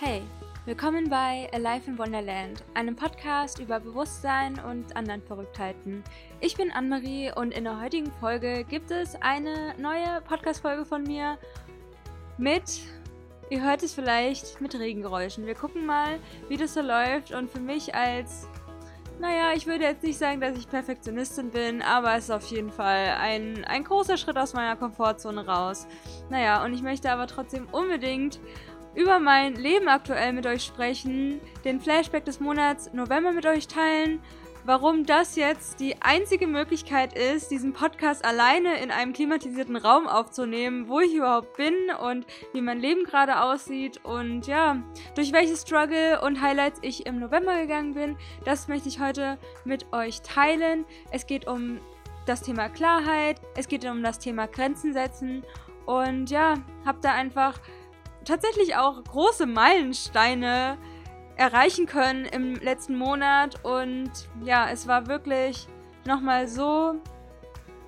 Hey, willkommen bei Alive in Wonderland, einem Podcast über Bewusstsein und anderen Verrücktheiten. Ich bin Anne-Marie und in der heutigen Folge gibt es eine neue Podcast-Folge von mir mit, ihr hört es vielleicht, mit Regengeräuschen. Wir gucken mal, wie das so läuft und für mich als naja, ich würde jetzt nicht sagen, dass ich Perfektionistin bin, aber es ist auf jeden Fall ein, ein großer Schritt aus meiner Komfortzone raus. Naja, und ich möchte aber trotzdem unbedingt über mein Leben aktuell mit euch sprechen, den Flashback des Monats November mit euch teilen, warum das jetzt die einzige Möglichkeit ist, diesen Podcast alleine in einem klimatisierten Raum aufzunehmen, wo ich überhaupt bin und wie mein Leben gerade aussieht und ja, durch welche Struggle und Highlights ich im November gegangen bin, das möchte ich heute mit euch teilen. Es geht um das Thema Klarheit, es geht um das Thema Grenzen setzen und ja, hab da einfach tatsächlich auch große Meilensteine erreichen können im letzten Monat. Und ja, es war wirklich nochmal so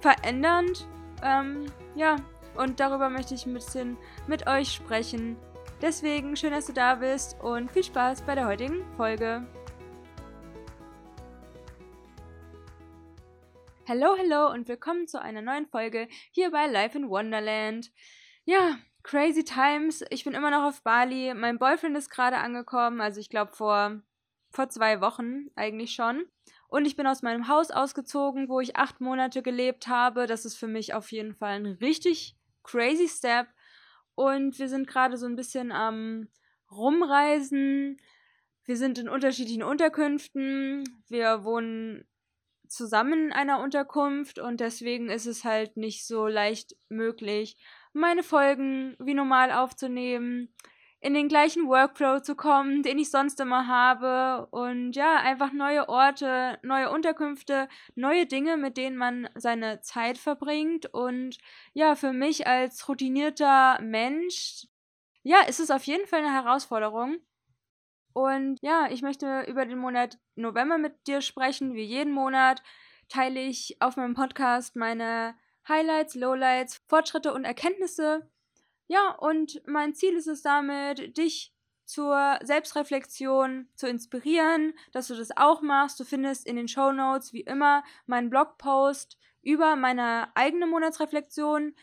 verändernd. Ähm, ja, und darüber möchte ich ein bisschen mit euch sprechen. Deswegen schön, dass du da bist und viel Spaß bei der heutigen Folge. Hallo, hallo und willkommen zu einer neuen Folge hier bei Life in Wonderland. Ja, Crazy Times. Ich bin immer noch auf Bali. Mein Boyfriend ist gerade angekommen, also ich glaube vor, vor zwei Wochen eigentlich schon. Und ich bin aus meinem Haus ausgezogen, wo ich acht Monate gelebt habe. Das ist für mich auf jeden Fall ein richtig crazy Step. Und wir sind gerade so ein bisschen am Rumreisen. Wir sind in unterschiedlichen Unterkünften. Wir wohnen zusammen in einer Unterkunft und deswegen ist es halt nicht so leicht möglich, meine Folgen wie normal aufzunehmen, in den gleichen Workflow zu kommen, den ich sonst immer habe und ja, einfach neue Orte, neue Unterkünfte, neue Dinge, mit denen man seine Zeit verbringt und ja, für mich als routinierter Mensch, ja, ist es auf jeden Fall eine Herausforderung. Und ja, ich möchte über den Monat November mit dir sprechen. Wie jeden Monat teile ich auf meinem Podcast meine Highlights, Lowlights, Fortschritte und Erkenntnisse. Ja, und mein Ziel ist es damit, dich zur Selbstreflexion zu inspirieren, dass du das auch machst. Du findest in den Show Notes wie immer meinen Blogpost über meine eigene Monatsreflexion.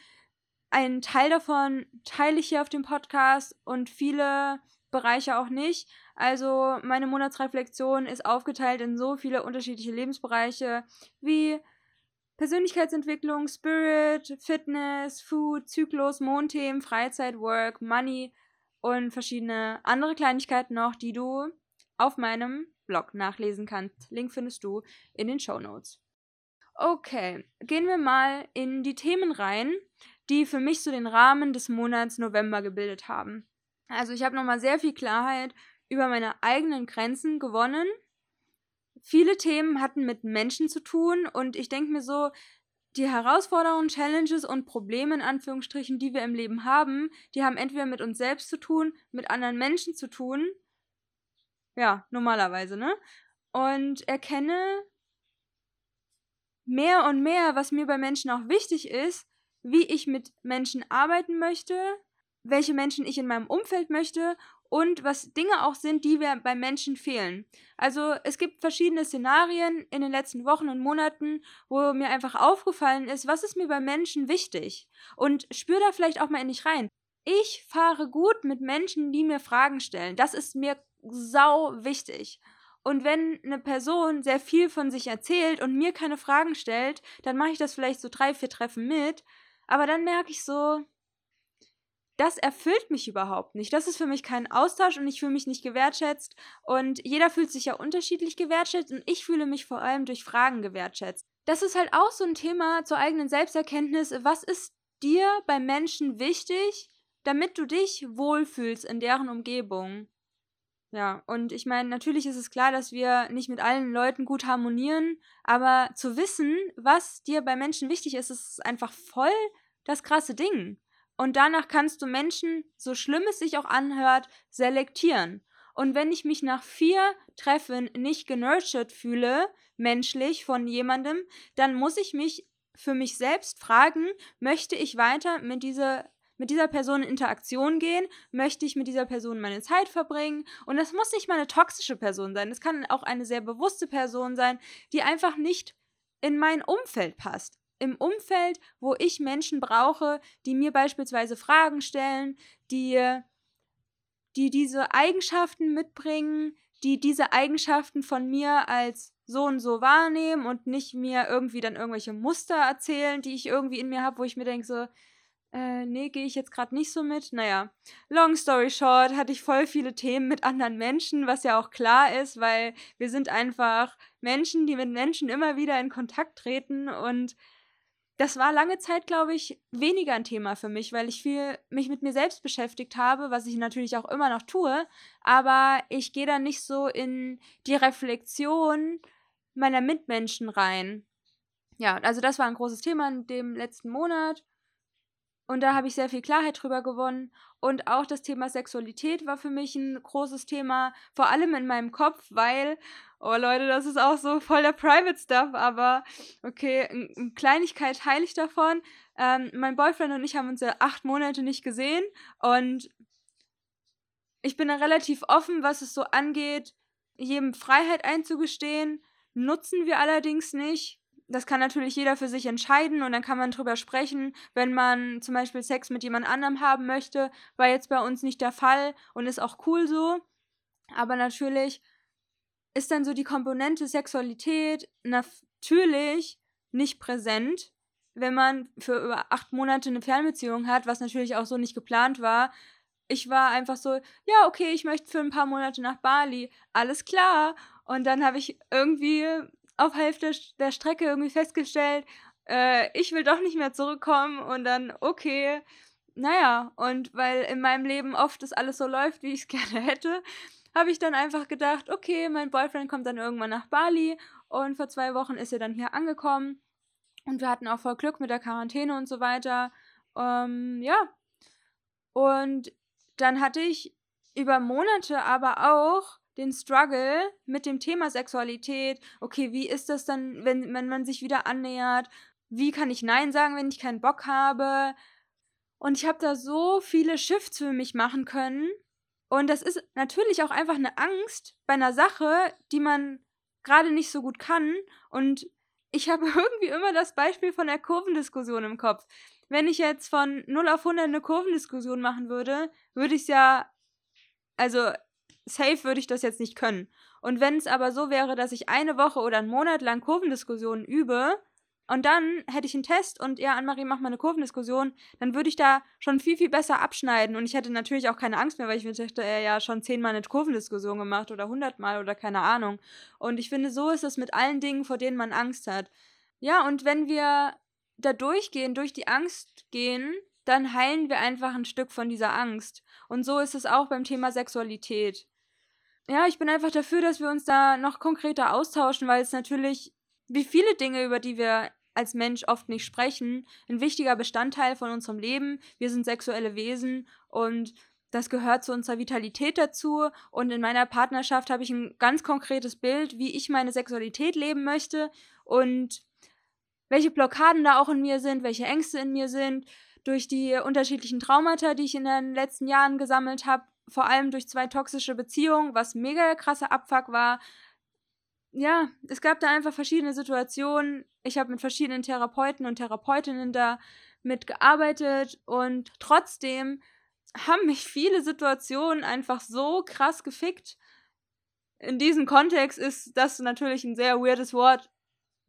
Einen Teil davon teile ich hier auf dem Podcast und viele Bereiche auch nicht. Also meine Monatsreflexion ist aufgeteilt in so viele unterschiedliche Lebensbereiche wie Persönlichkeitsentwicklung, Spirit, Fitness, Food, Zyklus, Mondthemen, Freizeit, Work, Money und verschiedene andere Kleinigkeiten noch, die du auf meinem Blog nachlesen kannst. Link findest du in den Show Notes. Okay, gehen wir mal in die Themen rein, die für mich so den Rahmen des Monats November gebildet haben. Also ich habe nochmal sehr viel Klarheit über meine eigenen Grenzen gewonnen viele Themen hatten mit Menschen zu tun und ich denke mir so, die Herausforderungen, Challenges und Probleme in Anführungsstrichen, die wir im Leben haben, die haben entweder mit uns selbst zu tun, mit anderen Menschen zu tun. Ja, normalerweise, ne? Und erkenne mehr und mehr, was mir bei Menschen auch wichtig ist, wie ich mit Menschen arbeiten möchte, welche Menschen ich in meinem Umfeld möchte und was Dinge auch sind, die wir bei Menschen fehlen. Also es gibt verschiedene Szenarien in den letzten Wochen und Monaten, wo mir einfach aufgefallen ist, was ist mir bei Menschen wichtig. Und spür da vielleicht auch mal in dich rein. Ich fahre gut mit Menschen, die mir Fragen stellen. Das ist mir sau wichtig. Und wenn eine Person sehr viel von sich erzählt und mir keine Fragen stellt, dann mache ich das vielleicht so drei, vier Treffen mit. Aber dann merke ich so, das erfüllt mich überhaupt nicht. Das ist für mich kein Austausch und ich fühle mich nicht gewertschätzt. Und jeder fühlt sich ja unterschiedlich gewertschätzt und ich fühle mich vor allem durch Fragen gewertschätzt. Das ist halt auch so ein Thema zur eigenen Selbsterkenntnis. Was ist dir bei Menschen wichtig, damit du dich wohlfühlst in deren Umgebung? Ja, und ich meine, natürlich ist es klar, dass wir nicht mit allen Leuten gut harmonieren, aber zu wissen, was dir bei Menschen wichtig ist, ist einfach voll das krasse Ding. Und danach kannst du Menschen, so schlimm es sich auch anhört, selektieren. Und wenn ich mich nach vier Treffen nicht genurtured fühle, menschlich von jemandem, dann muss ich mich für mich selbst fragen, möchte ich weiter mit dieser mit dieser Person in Interaktion gehen? Möchte ich mit dieser Person meine Zeit verbringen? Und das muss nicht mal eine toxische Person sein. Es kann auch eine sehr bewusste Person sein, die einfach nicht in mein Umfeld passt. Im Umfeld, wo ich Menschen brauche, die mir beispielsweise Fragen stellen, die, die diese Eigenschaften mitbringen, die diese Eigenschaften von mir als so und so wahrnehmen und nicht mir irgendwie dann irgendwelche Muster erzählen, die ich irgendwie in mir habe, wo ich mir denke so, äh, nee, gehe ich jetzt gerade nicht so mit. Naja, long story short, hatte ich voll viele Themen mit anderen Menschen, was ja auch klar ist, weil wir sind einfach Menschen, die mit Menschen immer wieder in Kontakt treten und das war lange Zeit, glaube ich, weniger ein Thema für mich, weil ich viel mich mit mir selbst beschäftigt habe, was ich natürlich auch immer noch tue, aber ich gehe da nicht so in die Reflexion meiner Mitmenschen rein. Ja, also das war ein großes Thema in dem letzten Monat. Und da habe ich sehr viel Klarheit drüber gewonnen. Und auch das Thema Sexualität war für mich ein großes Thema, vor allem in meinem Kopf, weil, oh Leute, das ist auch so voll der Private Stuff, aber okay, eine Kleinigkeit teile ich davon. Ähm, mein Boyfriend und ich haben uns ja acht Monate nicht gesehen und ich bin da relativ offen, was es so angeht, jedem Freiheit einzugestehen. Nutzen wir allerdings nicht das kann natürlich jeder für sich entscheiden und dann kann man drüber sprechen, wenn man zum Beispiel Sex mit jemand anderem haben möchte, war jetzt bei uns nicht der Fall und ist auch cool so. Aber natürlich ist dann so die Komponente Sexualität natürlich nicht präsent, wenn man für über acht Monate eine Fernbeziehung hat, was natürlich auch so nicht geplant war. Ich war einfach so, ja, okay, ich möchte für ein paar Monate nach Bali, alles klar. Und dann habe ich irgendwie auf Hälfte der Strecke irgendwie festgestellt, äh, ich will doch nicht mehr zurückkommen und dann, okay, naja, und weil in meinem Leben oft das alles so läuft, wie ich es gerne hätte, habe ich dann einfach gedacht, okay, mein Boyfriend kommt dann irgendwann nach Bali und vor zwei Wochen ist er dann hier angekommen und wir hatten auch voll Glück mit der Quarantäne und so weiter. Ähm, ja. Und dann hatte ich über Monate aber auch den Struggle mit dem Thema Sexualität. Okay, wie ist das dann, wenn, wenn man sich wieder annähert? Wie kann ich Nein sagen, wenn ich keinen Bock habe? Und ich habe da so viele Shifts für mich machen können. Und das ist natürlich auch einfach eine Angst bei einer Sache, die man gerade nicht so gut kann. Und ich habe irgendwie immer das Beispiel von der Kurvendiskussion im Kopf. Wenn ich jetzt von 0 auf 100 eine Kurvendiskussion machen würde, würde ich es ja, also safe würde ich das jetzt nicht können. Und wenn es aber so wäre, dass ich eine Woche oder einen Monat lang Kurvendiskussionen übe und dann hätte ich einen Test und ja, Annemarie, mach mal eine Kurvendiskussion, dann würde ich da schon viel, viel besser abschneiden und ich hätte natürlich auch keine Angst mehr, weil ich mir dachte, er ja schon zehnmal eine Kurvendiskussion gemacht oder hundertmal oder keine Ahnung. Und ich finde, so ist es mit allen Dingen, vor denen man Angst hat. Ja, und wenn wir da durchgehen, durch die Angst gehen, dann heilen wir einfach ein Stück von dieser Angst. Und so ist es auch beim Thema Sexualität ja, ich bin einfach dafür, dass wir uns da noch konkreter austauschen, weil es natürlich, wie viele Dinge, über die wir als Mensch oft nicht sprechen, ein wichtiger Bestandteil von unserem Leben. Wir sind sexuelle Wesen und das gehört zu unserer Vitalität dazu. Und in meiner Partnerschaft habe ich ein ganz konkretes Bild, wie ich meine Sexualität leben möchte und welche Blockaden da auch in mir sind, welche Ängste in mir sind, durch die unterschiedlichen Traumata, die ich in den letzten Jahren gesammelt habe, vor allem durch zwei toxische Beziehungen, was mega krasser Abfuck war. Ja, es gab da einfach verschiedene Situationen. Ich habe mit verschiedenen Therapeuten und Therapeutinnen da mitgearbeitet und trotzdem haben mich viele Situationen einfach so krass gefickt. In diesem Kontext ist das natürlich ein sehr weirdes Wort,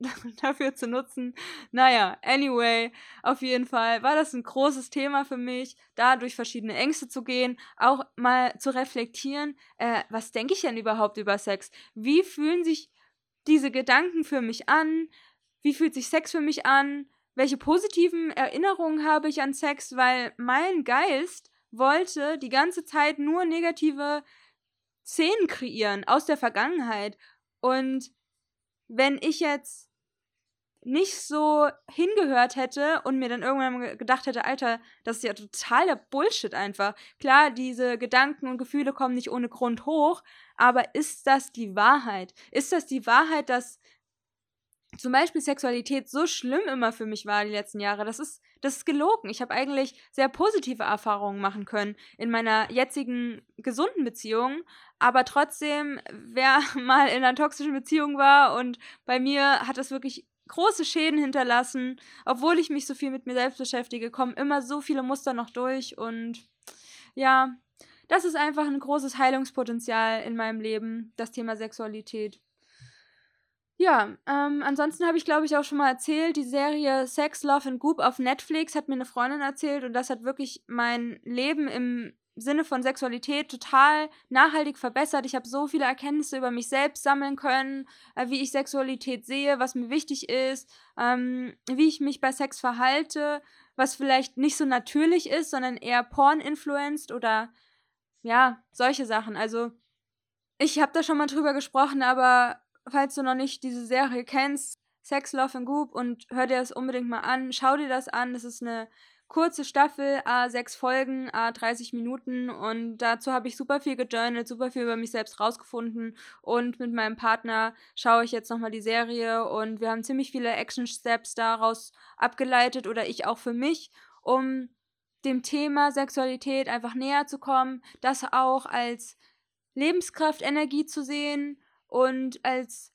dafür zu nutzen. Naja, anyway, auf jeden Fall war das ein großes Thema für mich, da durch verschiedene Ängste zu gehen, auch mal zu reflektieren, äh, was denke ich denn überhaupt über Sex? Wie fühlen sich diese Gedanken für mich an? Wie fühlt sich Sex für mich an? Welche positiven Erinnerungen habe ich an Sex? Weil mein Geist wollte die ganze Zeit nur negative Szenen kreieren aus der Vergangenheit. Und wenn ich jetzt nicht so hingehört hätte und mir dann irgendwann gedacht hätte, Alter, das ist ja totaler Bullshit einfach. Klar, diese Gedanken und Gefühle kommen nicht ohne Grund hoch, aber ist das die Wahrheit? Ist das die Wahrheit, dass zum Beispiel Sexualität so schlimm immer für mich war die letzten Jahre. Das ist, das ist gelogen. Ich habe eigentlich sehr positive Erfahrungen machen können in meiner jetzigen gesunden Beziehung. Aber trotzdem, wer mal in einer toxischen Beziehung war und bei mir hat das wirklich große Schäden hinterlassen, obwohl ich mich so viel mit mir selbst beschäftige, kommen immer so viele Muster noch durch und ja, das ist einfach ein großes Heilungspotenzial in meinem Leben, das Thema Sexualität. Ja, ähm, ansonsten habe ich, glaube ich, auch schon mal erzählt, die Serie Sex, Love and Goop auf Netflix hat mir eine Freundin erzählt und das hat wirklich mein Leben im Sinne von Sexualität total nachhaltig verbessert. Ich habe so viele Erkenntnisse über mich selbst sammeln können, äh, wie ich Sexualität sehe, was mir wichtig ist, ähm, wie ich mich bei Sex verhalte, was vielleicht nicht so natürlich ist, sondern eher porn-influenced oder ja, solche Sachen. Also, ich habe da schon mal drüber gesprochen, aber falls du noch nicht diese Serie kennst, Sex, Love and Goop und hör dir das unbedingt mal an. Schau dir das an. Das ist eine kurze Staffel, a sechs Folgen, a 30 Minuten und dazu habe ich super viel gejournalt, super viel über mich selbst rausgefunden und mit meinem Partner schaue ich jetzt nochmal die Serie und wir haben ziemlich viele Action-Steps daraus abgeleitet oder ich auch für mich, um dem Thema Sexualität einfach näher zu kommen, das auch als Lebenskraft, Energie zu sehen und als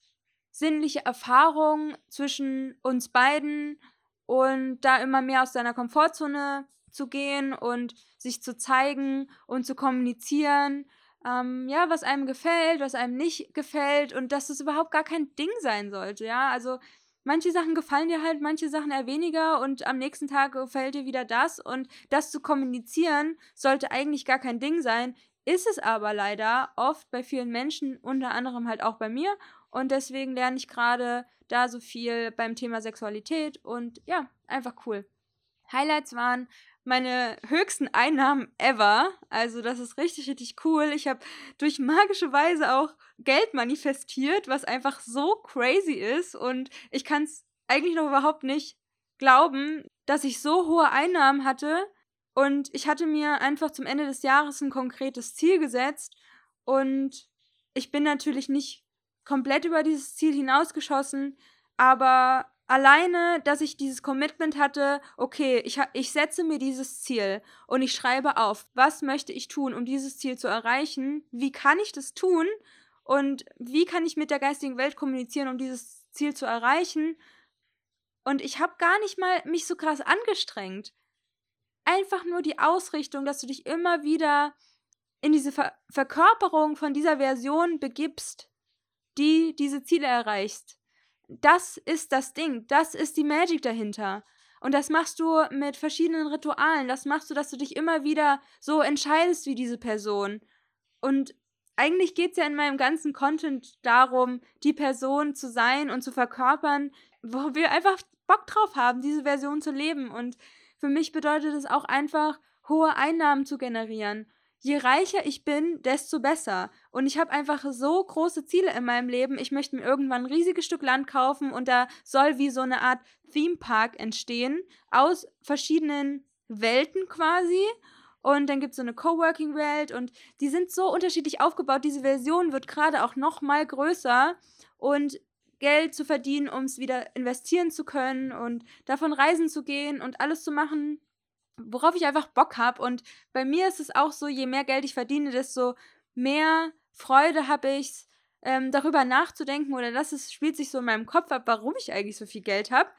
sinnliche Erfahrung zwischen uns beiden und da immer mehr aus seiner Komfortzone zu gehen und sich zu zeigen und zu kommunizieren, ähm, ja, was einem gefällt, was einem nicht gefällt und dass es überhaupt gar kein Ding sein sollte, ja, also manche Sachen gefallen dir halt, manche Sachen eher weniger und am nächsten Tag gefällt dir wieder das und das zu kommunizieren sollte eigentlich gar kein Ding sein, ist es aber leider oft bei vielen Menschen, unter anderem halt auch bei mir. Und deswegen lerne ich gerade da so viel beim Thema Sexualität und ja, einfach cool. Highlights waren meine höchsten Einnahmen ever. Also das ist richtig, richtig cool. Ich habe durch magische Weise auch Geld manifestiert, was einfach so crazy ist. Und ich kann es eigentlich noch überhaupt nicht glauben, dass ich so hohe Einnahmen hatte und ich hatte mir einfach zum Ende des Jahres ein konkretes Ziel gesetzt und ich bin natürlich nicht komplett über dieses Ziel hinausgeschossen, aber alleine, dass ich dieses Commitment hatte, okay, ich, ich setze mir dieses Ziel und ich schreibe auf, was möchte ich tun, um dieses Ziel zu erreichen, wie kann ich das tun? Und wie kann ich mit der geistigen Welt kommunizieren, um dieses Ziel zu erreichen. Und ich habe gar nicht mal mich so krass angestrengt. Einfach nur die Ausrichtung, dass du dich immer wieder in diese Ver Verkörperung von dieser Version begibst, die diese Ziele erreicht. Das ist das Ding, das ist die Magic dahinter. Und das machst du mit verschiedenen Ritualen. Das machst du, dass du dich immer wieder so entscheidest wie diese Person. Und eigentlich geht es ja in meinem ganzen Content darum, die Person zu sein und zu verkörpern, wo wir einfach Bock drauf haben, diese Version zu leben. Und für mich bedeutet es auch einfach, hohe Einnahmen zu generieren. Je reicher ich bin, desto besser. Und ich habe einfach so große Ziele in meinem Leben. Ich möchte mir irgendwann ein riesiges Stück Land kaufen und da soll wie so eine Art Theme Park entstehen aus verschiedenen Welten quasi. Und dann gibt es so eine Coworking-Welt und die sind so unterschiedlich aufgebaut. Diese Version wird gerade auch noch mal größer. Und Geld zu verdienen, um es wieder investieren zu können und davon reisen zu gehen und alles zu machen, worauf ich einfach Bock habe. Und bei mir ist es auch so, je mehr Geld ich verdiene, desto mehr Freude habe ich, ähm, darüber nachzudenken oder das ist, spielt sich so in meinem Kopf ab, warum ich eigentlich so viel Geld habe.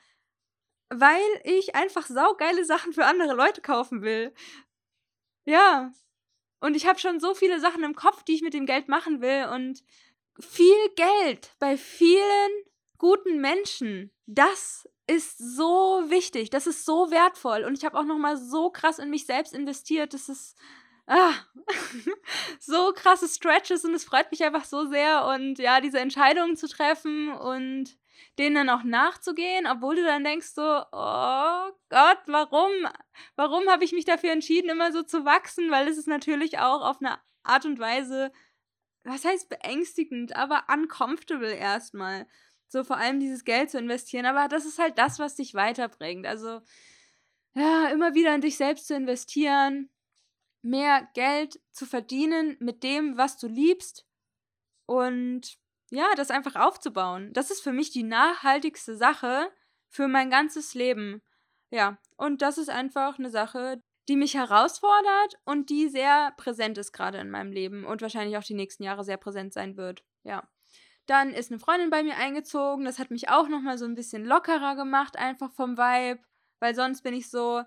Weil ich einfach saugeile Sachen für andere Leute kaufen will. Ja. Und ich habe schon so viele Sachen im Kopf, die ich mit dem Geld machen will und viel Geld bei vielen guten Menschen, das ist so wichtig, das ist so wertvoll. Und ich habe auch noch mal so krass in mich selbst investiert, das ist ah, so krasse Stretches und es freut mich einfach so sehr. Und ja, diese Entscheidungen zu treffen und denen dann auch nachzugehen, obwohl du dann denkst so, oh Gott, warum, warum habe ich mich dafür entschieden, immer so zu wachsen, weil es ist natürlich auch auf eine Art und Weise was heißt beängstigend, aber uncomfortable erstmal. So vor allem dieses Geld zu investieren. Aber das ist halt das, was dich weiterbringt. Also, ja, immer wieder in dich selbst zu investieren, mehr Geld zu verdienen mit dem, was du liebst. Und ja, das einfach aufzubauen. Das ist für mich die nachhaltigste Sache für mein ganzes Leben. Ja, und das ist einfach eine Sache, die mich herausfordert und die sehr präsent ist gerade in meinem Leben und wahrscheinlich auch die nächsten Jahre sehr präsent sein wird. Ja. Dann ist eine Freundin bei mir eingezogen. Das hat mich auch nochmal so ein bisschen lockerer gemacht, einfach vom Vibe. Weil sonst bin ich so,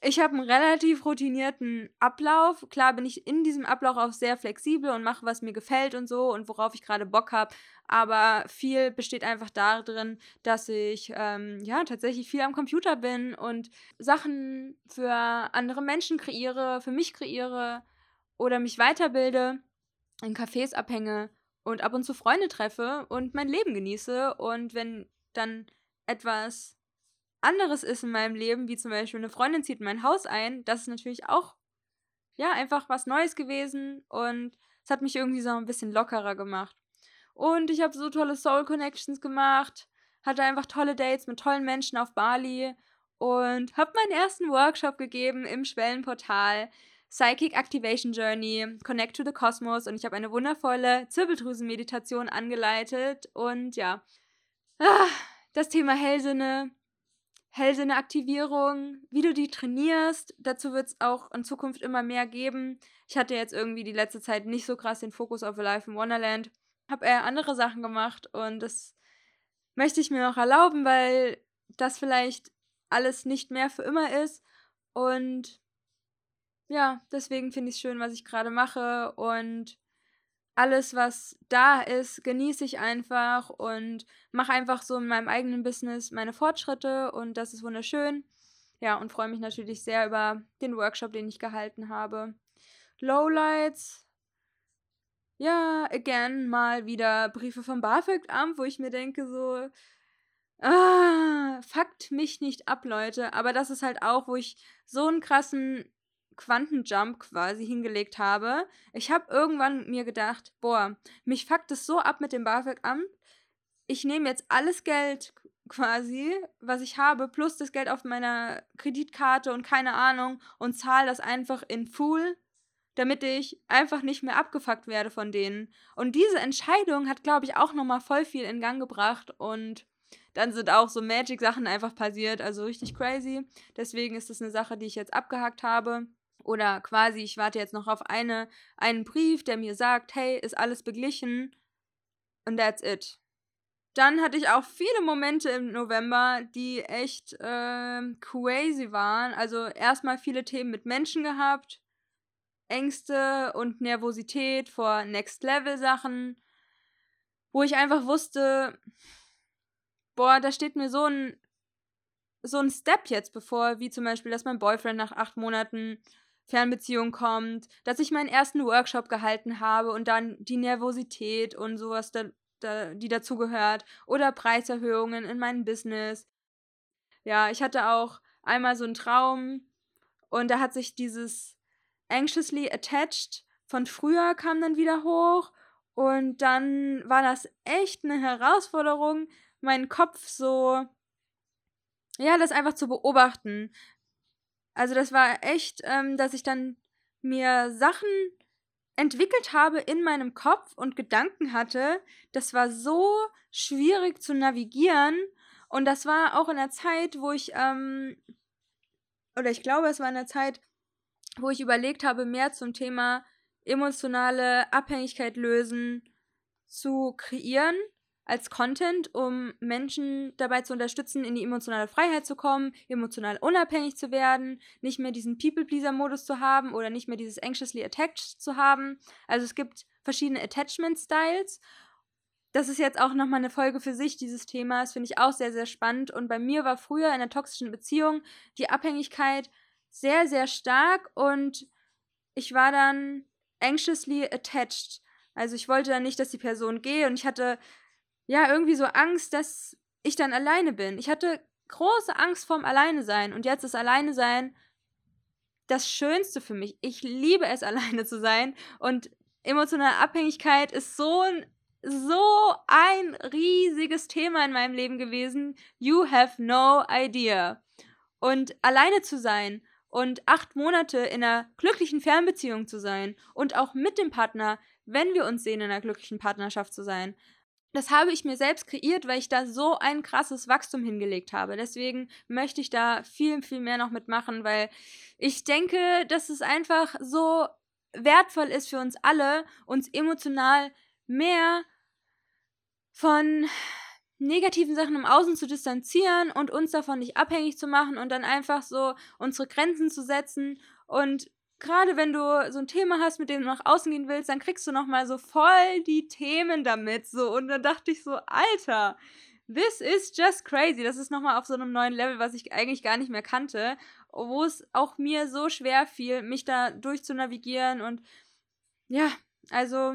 ich habe einen relativ routinierten Ablauf. Klar bin ich in diesem Ablauf auch sehr flexibel und mache, was mir gefällt und so und worauf ich gerade Bock habe. Aber viel besteht einfach darin, dass ich ähm, ja tatsächlich viel am Computer bin und Sachen für andere Menschen kreiere, für mich kreiere oder mich weiterbilde, in Cafés abhänge und ab und zu Freunde treffe und mein Leben genieße. Und wenn dann etwas anderes ist in meinem Leben, wie zum Beispiel eine Freundin zieht in mein Haus ein, das ist natürlich auch, ja, einfach was Neues gewesen und es hat mich irgendwie so ein bisschen lockerer gemacht. Und ich habe so tolle Soul Connections gemacht, hatte einfach tolle Dates mit tollen Menschen auf Bali und habe meinen ersten Workshop gegeben im Schwellenportal Psychic Activation Journey, Connect to the Cosmos und ich habe eine wundervolle Zirbeldrüsenmeditation angeleitet und ja, ah, das Thema Hellsinne Hellsinneaktivierung, wie du die trainierst. Dazu wird es auch in Zukunft immer mehr geben. Ich hatte jetzt irgendwie die letzte Zeit nicht so krass den Fokus auf Life in Wonderland. Habe eher andere Sachen gemacht und das möchte ich mir noch erlauben, weil das vielleicht alles nicht mehr für immer ist. Und ja, deswegen finde ich es schön, was ich gerade mache und alles, was da ist, genieße ich einfach und mache einfach so in meinem eigenen Business meine Fortschritte und das ist wunderschön. Ja, und freue mich natürlich sehr über den Workshop, den ich gehalten habe. Lowlights. Ja, again, mal wieder Briefe vom BAföG-Amt, wo ich mir denke so, ah, fuckt mich nicht ab, Leute. Aber das ist halt auch, wo ich so einen krassen Quantenjump quasi hingelegt habe. Ich habe irgendwann mir gedacht, boah, mich fuckt es so ab mit dem BAföG-Amt. Ich nehme jetzt alles Geld quasi, was ich habe, plus das Geld auf meiner Kreditkarte und keine Ahnung und zahle das einfach in full, damit ich einfach nicht mehr abgefuckt werde von denen. Und diese Entscheidung hat, glaube ich, auch nochmal voll viel in Gang gebracht und dann sind auch so Magic-Sachen einfach passiert, also richtig crazy. Deswegen ist das eine Sache, die ich jetzt abgehakt habe. Oder quasi, ich warte jetzt noch auf eine, einen Brief, der mir sagt, hey, ist alles beglichen. Und that's it. Dann hatte ich auch viele Momente im November, die echt äh, crazy waren. Also erstmal viele Themen mit Menschen gehabt, Ängste und Nervosität vor Next-Level-Sachen, wo ich einfach wusste, boah, da steht mir so ein, so ein Step jetzt bevor, wie zum Beispiel, dass mein Boyfriend nach acht Monaten Fernbeziehung kommt, dass ich meinen ersten Workshop gehalten habe und dann die Nervosität und sowas, da, da, die dazugehört oder Preiserhöhungen in meinem Business. Ja, ich hatte auch einmal so einen Traum und da hat sich dieses anxiously attached von früher kam dann wieder hoch und dann war das echt eine Herausforderung, meinen Kopf so ja, das einfach zu beobachten, also das war echt, ähm, dass ich dann mir Sachen entwickelt habe in meinem Kopf und Gedanken hatte. Das war so schwierig zu navigieren. Und das war auch in der Zeit, wo ich, ähm, oder ich glaube, es war in der Zeit, wo ich überlegt habe, mehr zum Thema emotionale Abhängigkeit lösen zu kreieren als Content, um Menschen dabei zu unterstützen, in die emotionale Freiheit zu kommen, emotional unabhängig zu werden, nicht mehr diesen People-Pleaser-Modus zu haben oder nicht mehr dieses anxiously attached zu haben. Also es gibt verschiedene Attachment-Styles. Das ist jetzt auch nochmal eine Folge für sich, dieses Thema. Das finde ich auch sehr, sehr spannend. Und bei mir war früher in einer toxischen Beziehung die Abhängigkeit sehr, sehr stark und ich war dann anxiously attached. Also ich wollte dann nicht, dass die Person gehe und ich hatte ja, irgendwie so Angst, dass ich dann alleine bin. Ich hatte große Angst vorm Alleine sein und jetzt ist Alleine sein das Schönste für mich. Ich liebe es, alleine zu sein und emotionale Abhängigkeit ist so ein so ein riesiges Thema in meinem Leben gewesen. You have no idea. Und alleine zu sein und acht Monate in einer glücklichen Fernbeziehung zu sein und auch mit dem Partner, wenn wir uns sehen, in einer glücklichen Partnerschaft zu sein, das habe ich mir selbst kreiert, weil ich da so ein krasses Wachstum hingelegt habe. Deswegen möchte ich da viel, viel mehr noch mitmachen, weil ich denke, dass es einfach so wertvoll ist für uns alle, uns emotional mehr von negativen Sachen im Außen zu distanzieren und uns davon nicht abhängig zu machen und dann einfach so unsere Grenzen zu setzen und gerade wenn du so ein Thema hast, mit dem du nach außen gehen willst, dann kriegst du nochmal so voll die Themen damit so und dann dachte ich so, Alter, this is just crazy. Das ist nochmal auf so einem neuen Level, was ich eigentlich gar nicht mehr kannte, wo es auch mir so schwer fiel, mich da durchzunavigieren und ja, also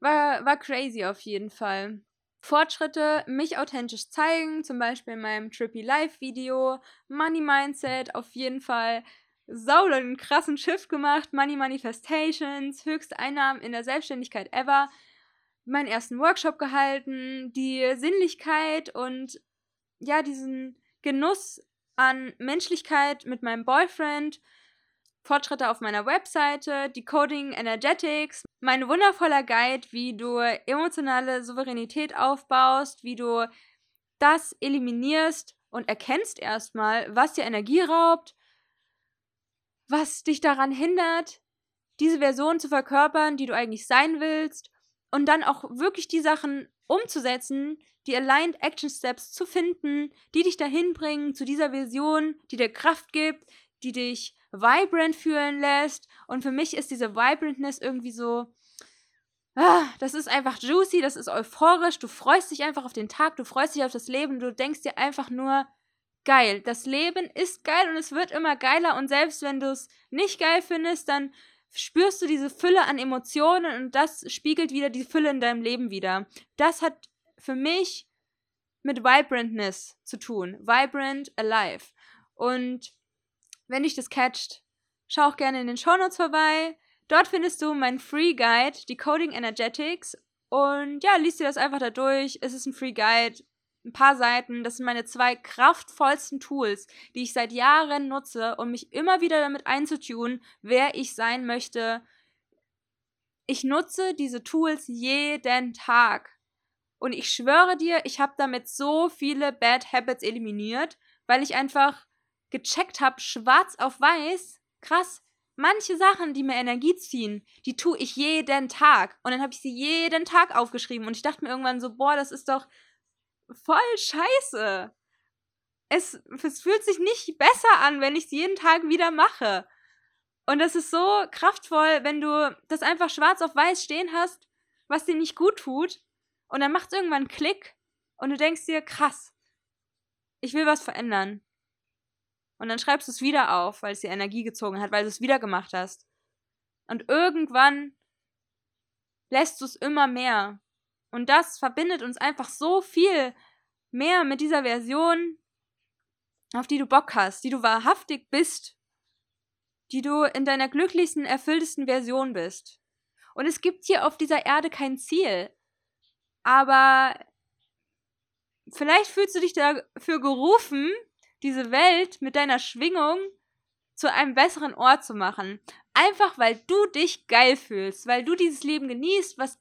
war, war crazy auf jeden Fall. Fortschritte mich authentisch zeigen, zum Beispiel in meinem Trippy Live Video, Money Mindset auf jeden Fall sau einen krassen Shift gemacht, Money Manifestations, höchste Einnahmen in der Selbstständigkeit ever, meinen ersten Workshop gehalten, die Sinnlichkeit und ja, diesen Genuss an Menschlichkeit mit meinem Boyfriend, Fortschritte auf meiner Webseite, Decoding Energetics, mein wundervoller Guide, wie du emotionale Souveränität aufbaust, wie du das eliminierst und erkennst erstmal, was dir Energie raubt, was dich daran hindert, diese Version zu verkörpern, die du eigentlich sein willst und dann auch wirklich die Sachen umzusetzen, die Aligned Action Steps zu finden, die dich dahin bringen zu dieser Version, die dir Kraft gibt, die dich vibrant fühlen lässt. Und für mich ist diese Vibrantness irgendwie so, ah, das ist einfach juicy, das ist euphorisch, du freust dich einfach auf den Tag, du freust dich auf das Leben, du denkst dir einfach nur, geil. Das Leben ist geil und es wird immer geiler und selbst wenn du es nicht geil findest, dann spürst du diese Fülle an Emotionen und das spiegelt wieder die Fülle in deinem Leben wieder. Das hat für mich mit Vibrantness zu tun. Vibrant, alive. Und wenn dich das catcht, schau auch gerne in den Shownotes vorbei. Dort findest du mein Free Guide, Decoding Energetics. Und ja, liest dir das einfach da durch. Es ist ein Free Guide ein paar Seiten. Das sind meine zwei kraftvollsten Tools, die ich seit Jahren nutze, um mich immer wieder damit einzutun, wer ich sein möchte. Ich nutze diese Tools jeden Tag. Und ich schwöre dir, ich habe damit so viele Bad Habits eliminiert, weil ich einfach gecheckt habe, schwarz auf weiß, krass, manche Sachen, die mir Energie ziehen, die tue ich jeden Tag. Und dann habe ich sie jeden Tag aufgeschrieben und ich dachte mir irgendwann so, boah, das ist doch voll scheiße. Es, es fühlt sich nicht besser an, wenn ich es jeden Tag wieder mache. Und das ist so kraftvoll, wenn du das einfach schwarz auf weiß stehen hast, was dir nicht gut tut. Und dann macht es irgendwann einen Klick und du denkst dir, krass, ich will was verändern. Und dann schreibst du es wieder auf, weil es dir Energie gezogen hat, weil du es wieder gemacht hast. Und irgendwann lässt du es immer mehr. Und das verbindet uns einfach so viel mehr mit dieser Version, auf die du Bock hast, die du wahrhaftig bist, die du in deiner glücklichsten, erfülltesten Version bist. Und es gibt hier auf dieser Erde kein Ziel. Aber vielleicht fühlst du dich dafür gerufen, diese Welt mit deiner Schwingung zu einem besseren Ort zu machen. Einfach weil du dich geil fühlst, weil du dieses Leben genießt, was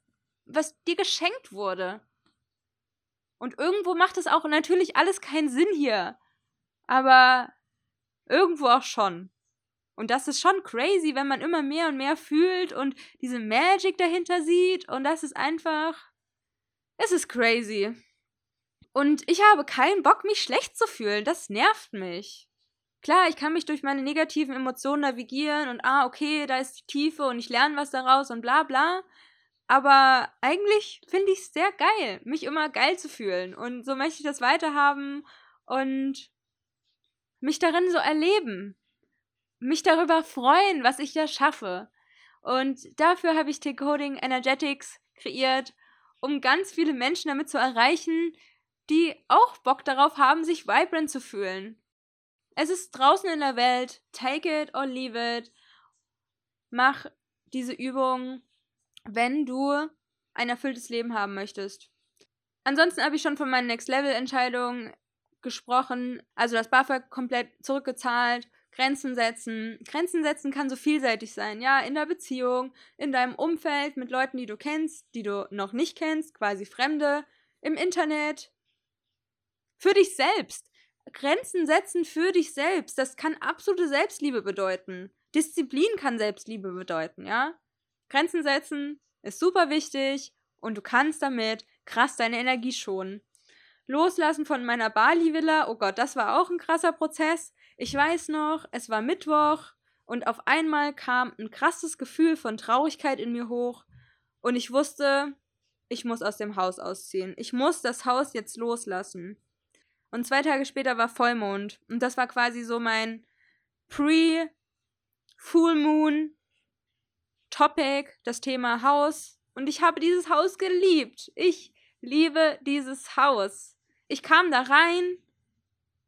was dir geschenkt wurde. Und irgendwo macht es auch natürlich alles keinen Sinn hier. Aber irgendwo auch schon. Und das ist schon crazy, wenn man immer mehr und mehr fühlt und diese Magic dahinter sieht. Und das ist einfach. Es ist crazy. Und ich habe keinen Bock, mich schlecht zu fühlen. Das nervt mich. Klar, ich kann mich durch meine negativen Emotionen navigieren und ah, okay, da ist die Tiefe und ich lerne was daraus und bla bla. Aber eigentlich finde ich es sehr geil, mich immer geil zu fühlen. Und so möchte ich das weiterhaben und mich darin so erleben. Mich darüber freuen, was ich da schaffe. Und dafür habe ich Decoding Energetics kreiert, um ganz viele Menschen damit zu erreichen, die auch Bock darauf haben, sich vibrant zu fühlen. Es ist draußen in der Welt, take it or leave it. Mach diese Übung wenn du ein erfülltes Leben haben möchtest. Ansonsten habe ich schon von meinen Next Level Entscheidungen gesprochen, also das BAföG komplett zurückgezahlt, Grenzen setzen. Grenzen setzen kann so vielseitig sein, ja, in der Beziehung, in deinem Umfeld, mit Leuten, die du kennst, die du noch nicht kennst, quasi Fremde, im Internet, für dich selbst. Grenzen setzen für dich selbst, das kann absolute Selbstliebe bedeuten. Disziplin kann Selbstliebe bedeuten, ja? Grenzen setzen ist super wichtig und du kannst damit krass deine Energie schonen. Loslassen von meiner Bali-Villa, oh Gott, das war auch ein krasser Prozess. Ich weiß noch, es war Mittwoch und auf einmal kam ein krasses Gefühl von Traurigkeit in mir hoch und ich wusste, ich muss aus dem Haus ausziehen. Ich muss das Haus jetzt loslassen. Und zwei Tage später war Vollmond. Und das war quasi so mein Pre-Full Moon Topic, das Thema Haus. Und ich habe dieses Haus geliebt. Ich liebe dieses Haus. Ich kam da rein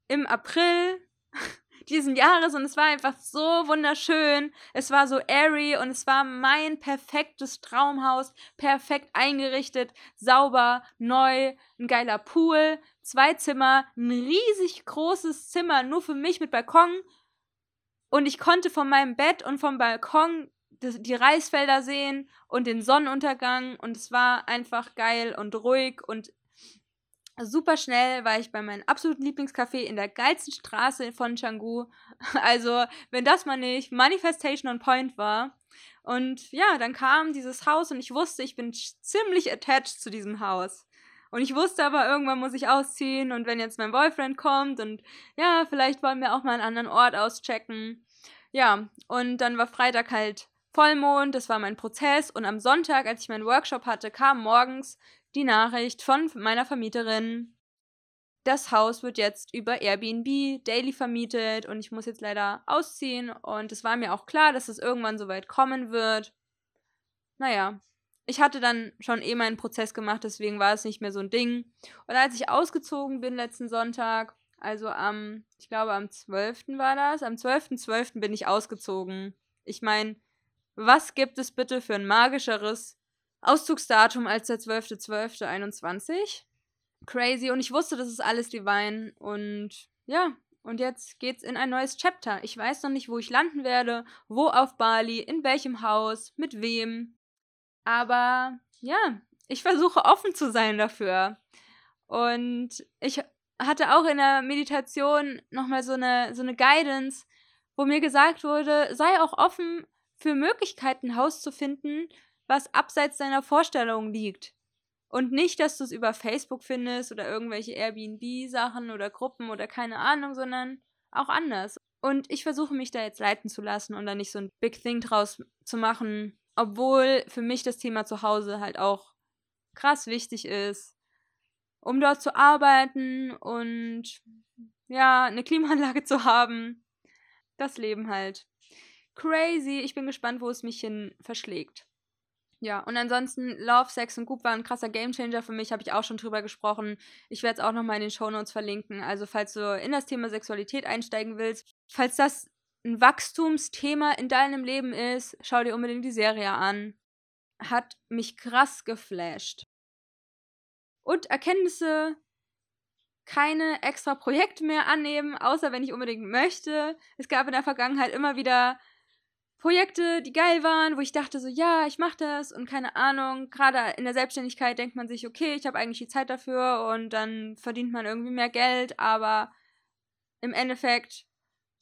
im April diesen Jahres und es war einfach so wunderschön. Es war so airy und es war mein perfektes Traumhaus, perfekt eingerichtet, sauber, neu, ein geiler Pool, zwei Zimmer, ein riesig großes Zimmer nur für mich mit Balkon und ich konnte von meinem Bett und vom Balkon die Reisfelder sehen und den Sonnenuntergang und es war einfach geil und ruhig und super schnell war ich bei meinem absoluten Lieblingscafé in der geilsten Straße von Canggu. Also, wenn das mal nicht Manifestation on Point war. Und ja, dann kam dieses Haus und ich wusste, ich bin ziemlich attached zu diesem Haus. Und ich wusste aber, irgendwann muss ich ausziehen und wenn jetzt mein Boyfriend kommt und ja, vielleicht wollen wir auch mal einen anderen Ort auschecken. Ja, und dann war Freitag halt Vollmond, das war mein Prozess und am Sonntag, als ich meinen Workshop hatte, kam morgens die Nachricht von meiner Vermieterin. Das Haus wird jetzt über Airbnb daily vermietet und ich muss jetzt leider ausziehen und es war mir auch klar, dass es irgendwann so weit kommen wird. Naja, ich hatte dann schon eh meinen Prozess gemacht, deswegen war es nicht mehr so ein Ding. Und als ich ausgezogen bin letzten Sonntag, also am, ich glaube am 12. war das, am 12.12. .12. bin ich ausgezogen. Ich meine, was gibt es bitte für ein magischeres Auszugsdatum als der 12.12.21. Crazy. Und ich wusste, das ist alles Divine. Und ja, und jetzt geht's in ein neues Chapter. Ich weiß noch nicht, wo ich landen werde, wo auf Bali, in welchem Haus, mit wem. Aber ja, ich versuche offen zu sein dafür. Und ich hatte auch in der Meditation nochmal so eine, so eine Guidance, wo mir gesagt wurde, sei auch offen für Möglichkeiten, Haus zu finden, was abseits deiner Vorstellungen liegt. Und nicht, dass du es über Facebook findest oder irgendwelche Airbnb-Sachen oder Gruppen oder keine Ahnung, sondern auch anders. Und ich versuche mich da jetzt leiten zu lassen und da nicht so ein Big Thing draus zu machen, obwohl für mich das Thema Zuhause halt auch krass wichtig ist, um dort zu arbeiten und ja, eine Klimaanlage zu haben. Das Leben halt. Crazy. Ich bin gespannt, wo es mich hin verschlägt. Ja, und ansonsten Love, Sex und Goop war ein krasser Gamechanger für mich, habe ich auch schon drüber gesprochen. Ich werde es auch nochmal in den Shownotes verlinken. Also, falls du in das Thema Sexualität einsteigen willst, falls das ein Wachstumsthema in deinem Leben ist, schau dir unbedingt die Serie an. Hat mich krass geflasht. Und Erkenntnisse, keine extra Projekte mehr annehmen, außer wenn ich unbedingt möchte. Es gab in der Vergangenheit immer wieder Projekte, die geil waren, wo ich dachte so, ja, ich mach das und keine Ahnung. Gerade in der Selbstständigkeit denkt man sich, okay, ich habe eigentlich die Zeit dafür und dann verdient man irgendwie mehr Geld, aber im Endeffekt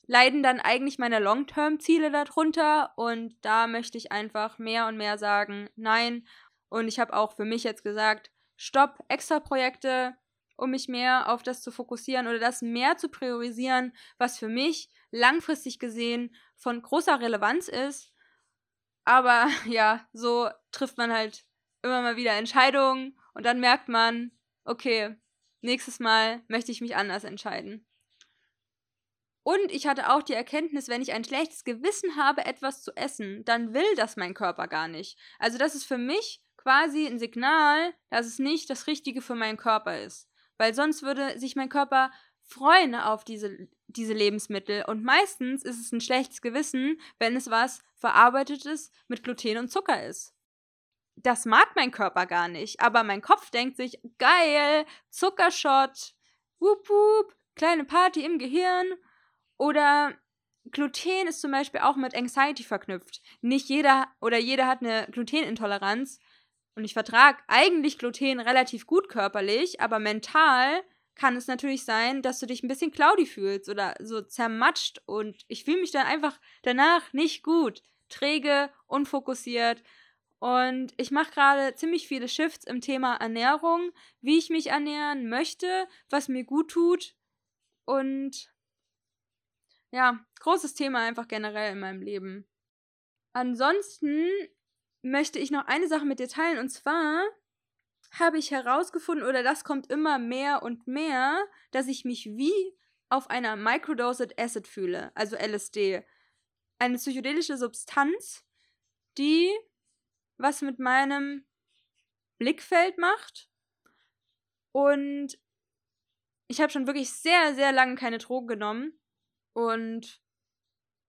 leiden dann eigentlich meine Long-Term-Ziele darunter und da möchte ich einfach mehr und mehr sagen, nein. Und ich habe auch für mich jetzt gesagt, stopp, extra Projekte, um mich mehr auf das zu fokussieren oder das mehr zu priorisieren, was für mich langfristig gesehen von großer Relevanz ist. Aber ja, so trifft man halt immer mal wieder Entscheidungen und dann merkt man, okay, nächstes Mal möchte ich mich anders entscheiden. Und ich hatte auch die Erkenntnis, wenn ich ein schlechtes Gewissen habe, etwas zu essen, dann will das mein Körper gar nicht. Also das ist für mich quasi ein Signal, dass es nicht das Richtige für meinen Körper ist. Weil sonst würde sich mein Körper freuen auf diese diese Lebensmittel. Und meistens ist es ein schlechtes Gewissen, wenn es was Verarbeitetes mit Gluten und Zucker ist. Das mag mein Körper gar nicht, aber mein Kopf denkt sich, geil, Zuckershot, wup wup, kleine Party im Gehirn. Oder Gluten ist zum Beispiel auch mit Anxiety verknüpft. Nicht jeder oder jeder hat eine Glutenintoleranz. Und ich vertrage eigentlich Gluten relativ gut körperlich, aber mental kann es natürlich sein, dass du dich ein bisschen cloudy fühlst oder so zermatscht und ich fühle mich dann einfach danach nicht gut. Träge, unfokussiert. Und ich mache gerade ziemlich viele Shifts im Thema Ernährung, wie ich mich ernähren möchte, was mir gut tut. Und ja, großes Thema einfach generell in meinem Leben. Ansonsten möchte ich noch eine Sache mit dir teilen und zwar habe ich herausgefunden oder das kommt immer mehr und mehr, dass ich mich wie auf einer Microdosed Acid fühle, also LSD. Eine psychedelische Substanz, die was mit meinem Blickfeld macht. Und ich habe schon wirklich sehr, sehr lange keine Drogen genommen und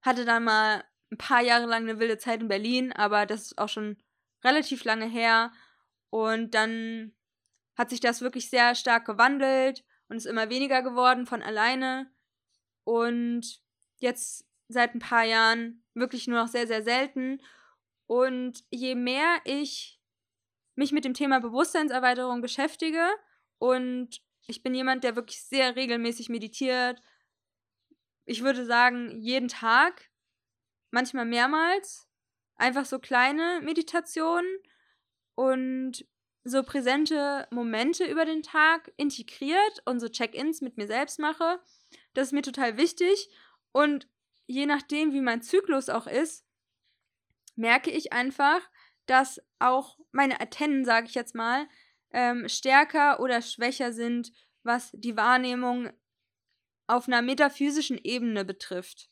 hatte dann mal ein paar Jahre lang eine wilde Zeit in Berlin, aber das ist auch schon relativ lange her. Und dann hat sich das wirklich sehr stark gewandelt und ist immer weniger geworden von alleine. Und jetzt seit ein paar Jahren wirklich nur noch sehr, sehr selten. Und je mehr ich mich mit dem Thema Bewusstseinserweiterung beschäftige und ich bin jemand, der wirklich sehr regelmäßig meditiert, ich würde sagen, jeden Tag, manchmal mehrmals. Einfach so kleine Meditationen und so präsente Momente über den Tag integriert und so Check-ins mit mir selbst mache. Das ist mir total wichtig. Und je nachdem, wie mein Zyklus auch ist, merke ich einfach, dass auch meine Antennen, sage ich jetzt mal, ähm, stärker oder schwächer sind, was die Wahrnehmung auf einer metaphysischen Ebene betrifft.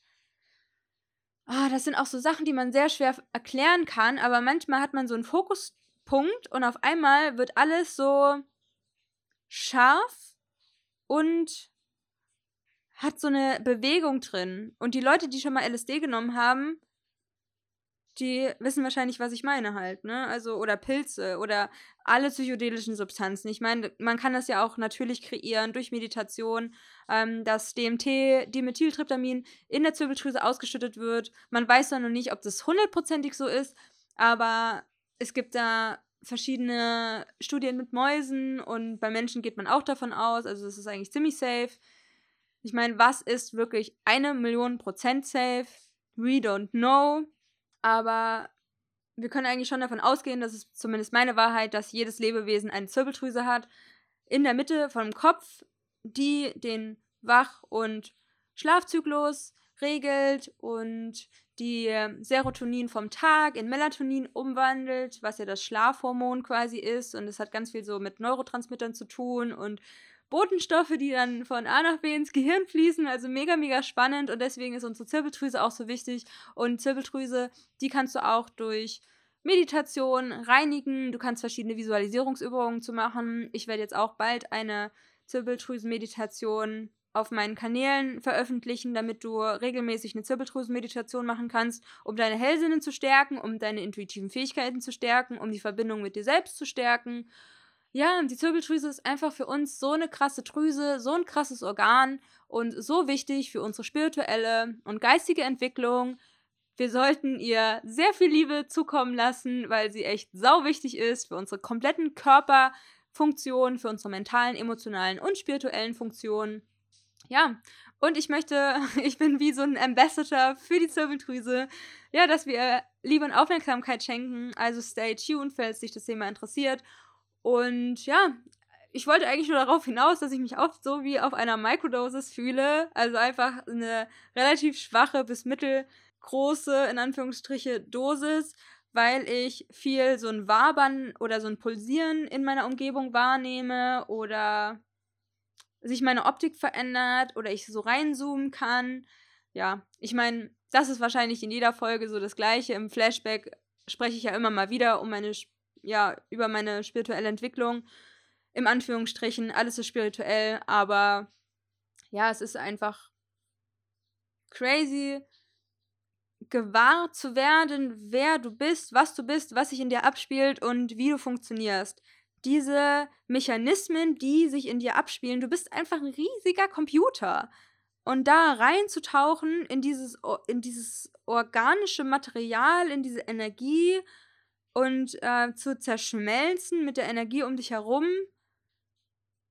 Ah, das sind auch so Sachen, die man sehr schwer erklären kann, aber manchmal hat man so einen Fokuspunkt und auf einmal wird alles so scharf und hat so eine Bewegung drin. Und die Leute, die schon mal LSD genommen haben, die wissen wahrscheinlich, was ich meine halt, ne? Also, oder Pilze oder alle psychedelischen Substanzen. Ich meine, man kann das ja auch natürlich kreieren durch Meditation, ähm, dass DMT, Dimethyltryptamin, in der Zirbeldrüse ausgeschüttet wird. Man weiß zwar noch nicht, ob das hundertprozentig so ist, aber es gibt da verschiedene Studien mit Mäusen und bei Menschen geht man auch davon aus, also es ist eigentlich ziemlich safe. Ich meine, was ist wirklich eine Million Prozent safe? We don't know. Aber wir können eigentlich schon davon ausgehen, das ist zumindest meine Wahrheit, dass jedes Lebewesen eine Zirbeldrüse hat. In der Mitte vom Kopf, die den Wach- und Schlafzyklus regelt und die Serotonin vom Tag in Melatonin umwandelt, was ja das Schlafhormon quasi ist. Und es hat ganz viel so mit Neurotransmittern zu tun und Botenstoffe, die dann von A nach B ins Gehirn fließen. Also mega, mega spannend und deswegen ist unsere Zirbeldrüse auch so wichtig. Und Zirbeldrüse, die kannst du auch durch Meditation reinigen. Du kannst verschiedene Visualisierungsübungen zu machen. Ich werde jetzt auch bald eine Zirbeldrüsenmeditation auf meinen Kanälen veröffentlichen, damit du regelmäßig eine Zirbeldrüsenmeditation machen kannst, um deine Hellsinne zu stärken, um deine intuitiven Fähigkeiten zu stärken, um die Verbindung mit dir selbst zu stärken ja, die Zirbeldrüse ist einfach für uns so eine krasse Drüse, so ein krasses Organ und so wichtig für unsere spirituelle und geistige Entwicklung. Wir sollten ihr sehr viel Liebe zukommen lassen, weil sie echt sau wichtig ist für unsere kompletten Körperfunktionen, für unsere mentalen, emotionalen und spirituellen Funktionen. Ja, und ich möchte, ich bin wie so ein Ambassador für die Zirbeldrüse, ja, dass wir Liebe und Aufmerksamkeit schenken. Also stay tuned, falls dich das Thema interessiert. Und ja, ich wollte eigentlich nur darauf hinaus, dass ich mich oft so wie auf einer Microdosis fühle. Also einfach eine relativ schwache bis mittelgroße, in Anführungsstriche, Dosis, weil ich viel so ein Wabern oder so ein Pulsieren in meiner Umgebung wahrnehme oder sich meine Optik verändert oder ich so reinzoomen kann. Ja, ich meine, das ist wahrscheinlich in jeder Folge so das Gleiche. Im Flashback spreche ich ja immer mal wieder um meine ja, über meine spirituelle Entwicklung. Im Anführungsstrichen, alles ist spirituell, aber ja, es ist einfach crazy, gewahr zu werden, wer du bist, was du bist, was sich in dir abspielt und wie du funktionierst. Diese Mechanismen, die sich in dir abspielen, du bist einfach ein riesiger Computer. und da reinzutauchen in dieses, in dieses organische Material, in diese Energie und äh, zu zerschmelzen mit der Energie um dich herum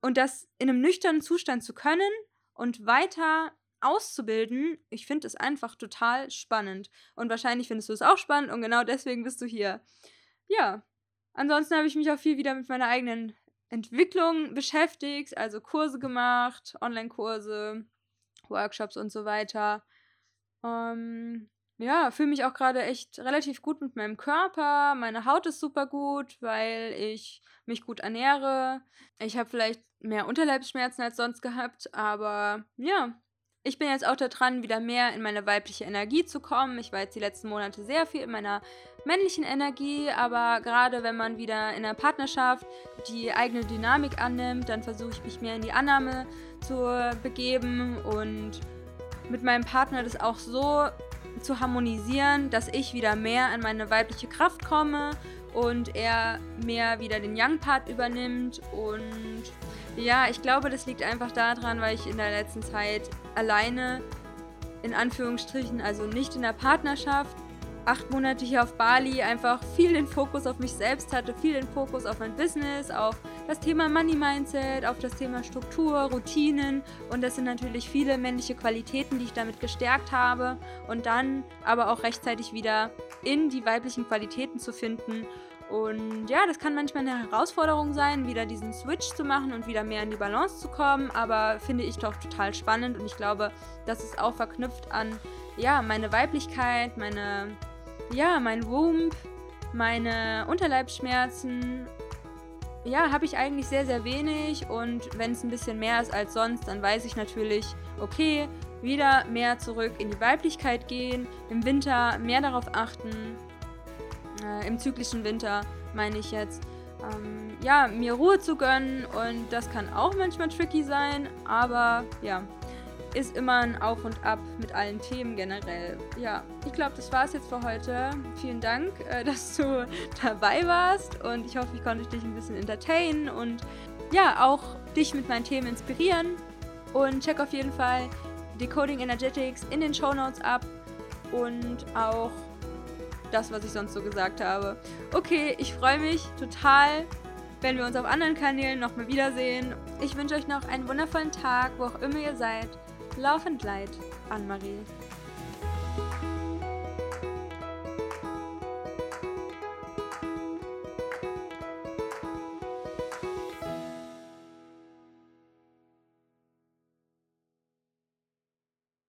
und das in einem nüchternen Zustand zu können und weiter auszubilden, ich finde es einfach total spannend. Und wahrscheinlich findest du es auch spannend und genau deswegen bist du hier. Ja, ansonsten habe ich mich auch viel wieder mit meiner eigenen Entwicklung beschäftigt, also Kurse gemacht, Online-Kurse, Workshops und so weiter. Ähm, ja, fühle mich auch gerade echt relativ gut mit meinem Körper. Meine Haut ist super gut, weil ich mich gut ernähre. Ich habe vielleicht mehr Unterleibsschmerzen als sonst gehabt, aber ja, ich bin jetzt auch daran, wieder mehr in meine weibliche Energie zu kommen. Ich war jetzt die letzten Monate sehr viel in meiner männlichen Energie, aber gerade wenn man wieder in einer Partnerschaft die eigene Dynamik annimmt, dann versuche ich mich mehr in die Annahme zu begeben und mit meinem Partner das auch so zu harmonisieren, dass ich wieder mehr an meine weibliche Kraft komme und er mehr wieder den Young-Part übernimmt. Und ja, ich glaube, das liegt einfach daran, weil ich in der letzten Zeit alleine, in Anführungsstrichen, also nicht in der Partnerschaft, acht Monate hier auf Bali einfach viel den Fokus auf mich selbst hatte, viel den Fokus auf mein Business, auf das Thema Money Mindset, auf das Thema Struktur, Routinen. Und das sind natürlich viele männliche Qualitäten, die ich damit gestärkt habe. Und dann aber auch rechtzeitig wieder in die weiblichen Qualitäten zu finden. Und ja, das kann manchmal eine Herausforderung sein, wieder diesen Switch zu machen und wieder mehr in die Balance zu kommen, aber finde ich doch total spannend und ich glaube, das ist auch verknüpft an ja, meine Weiblichkeit, meine ja, mein Wump, meine Unterleibsschmerzen, ja, habe ich eigentlich sehr, sehr wenig. Und wenn es ein bisschen mehr ist als sonst, dann weiß ich natürlich, okay, wieder mehr zurück in die Weiblichkeit gehen, im Winter mehr darauf achten, äh, im zyklischen Winter meine ich jetzt, ähm, ja, mir Ruhe zu gönnen und das kann auch manchmal tricky sein, aber ja, ist immer ein Auf und Ab mit allen Themen generell. Ja, ich glaube, das war es jetzt für heute. Vielen Dank, äh, dass du dabei warst und ich hoffe, ich konnte dich ein bisschen entertainen und ja, auch dich mit meinen Themen inspirieren. Und check auf jeden Fall Decoding Energetics in den Show Notes ab und auch das, was ich sonst so gesagt habe. Okay, ich freue mich total, wenn wir uns auf anderen Kanälen nochmal wiedersehen. Ich wünsche euch noch einen wundervollen Tag, wo auch immer ihr seid. Laufend Leid, Anne-Marie.